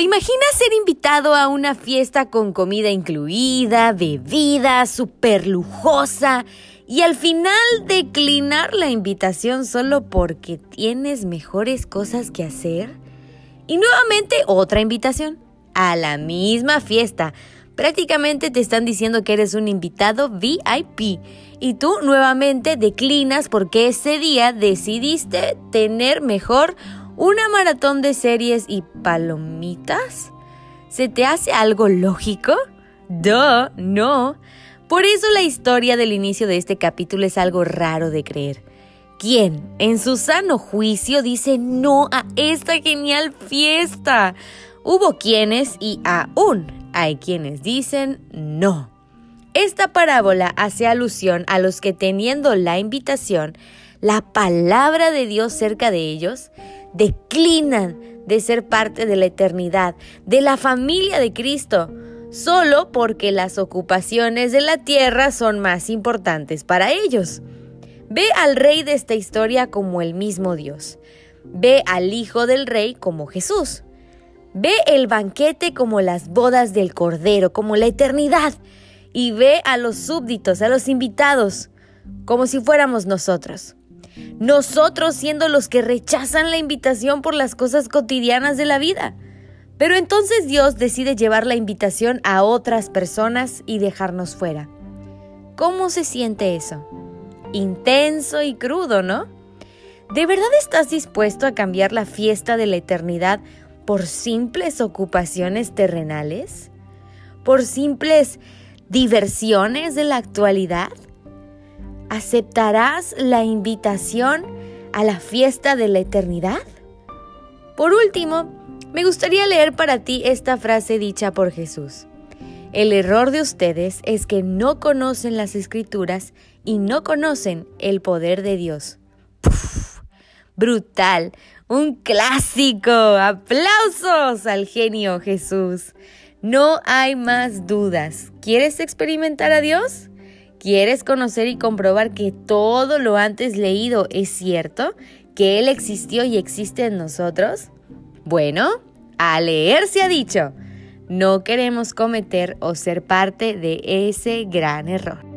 ¿Te imaginas ser invitado a una fiesta con comida incluida, bebida súper lujosa y al final declinar la invitación solo porque tienes mejores cosas que hacer? Y nuevamente otra invitación a la misma fiesta. Prácticamente te están diciendo que eres un invitado VIP y tú nuevamente declinas porque ese día decidiste tener mejor ¿Una maratón de series y palomitas? ¿Se te hace algo lógico? Duh, no. Por eso la historia del inicio de este capítulo es algo raro de creer. ¿Quién, en su sano juicio, dice no a esta genial fiesta? Hubo quienes y aún hay quienes dicen no. Esta parábola hace alusión a los que teniendo la invitación, la palabra de Dios cerca de ellos, declinan de ser parte de la eternidad, de la familia de Cristo, solo porque las ocupaciones de la tierra son más importantes para ellos. Ve al rey de esta historia como el mismo Dios. Ve al hijo del rey como Jesús. Ve el banquete como las bodas del Cordero, como la eternidad. Y ve a los súbditos, a los invitados, como si fuéramos nosotros. Nosotros siendo los que rechazan la invitación por las cosas cotidianas de la vida. Pero entonces Dios decide llevar la invitación a otras personas y dejarnos fuera. ¿Cómo se siente eso? Intenso y crudo, ¿no? ¿De verdad estás dispuesto a cambiar la fiesta de la eternidad por simples ocupaciones terrenales? ¿Por simples diversiones de la actualidad? ¿Aceptarás la invitación a la fiesta de la eternidad? Por último, me gustaría leer para ti esta frase dicha por Jesús. El error de ustedes es que no conocen las escrituras y no conocen el poder de Dios. Brutal, un clásico. Aplausos al genio Jesús. No hay más dudas. ¿Quieres experimentar a Dios? ¿Quieres conocer y comprobar que todo lo antes leído es cierto? ¿Que Él existió y existe en nosotros? Bueno, a leer se ha dicho. No queremos cometer o ser parte de ese gran error.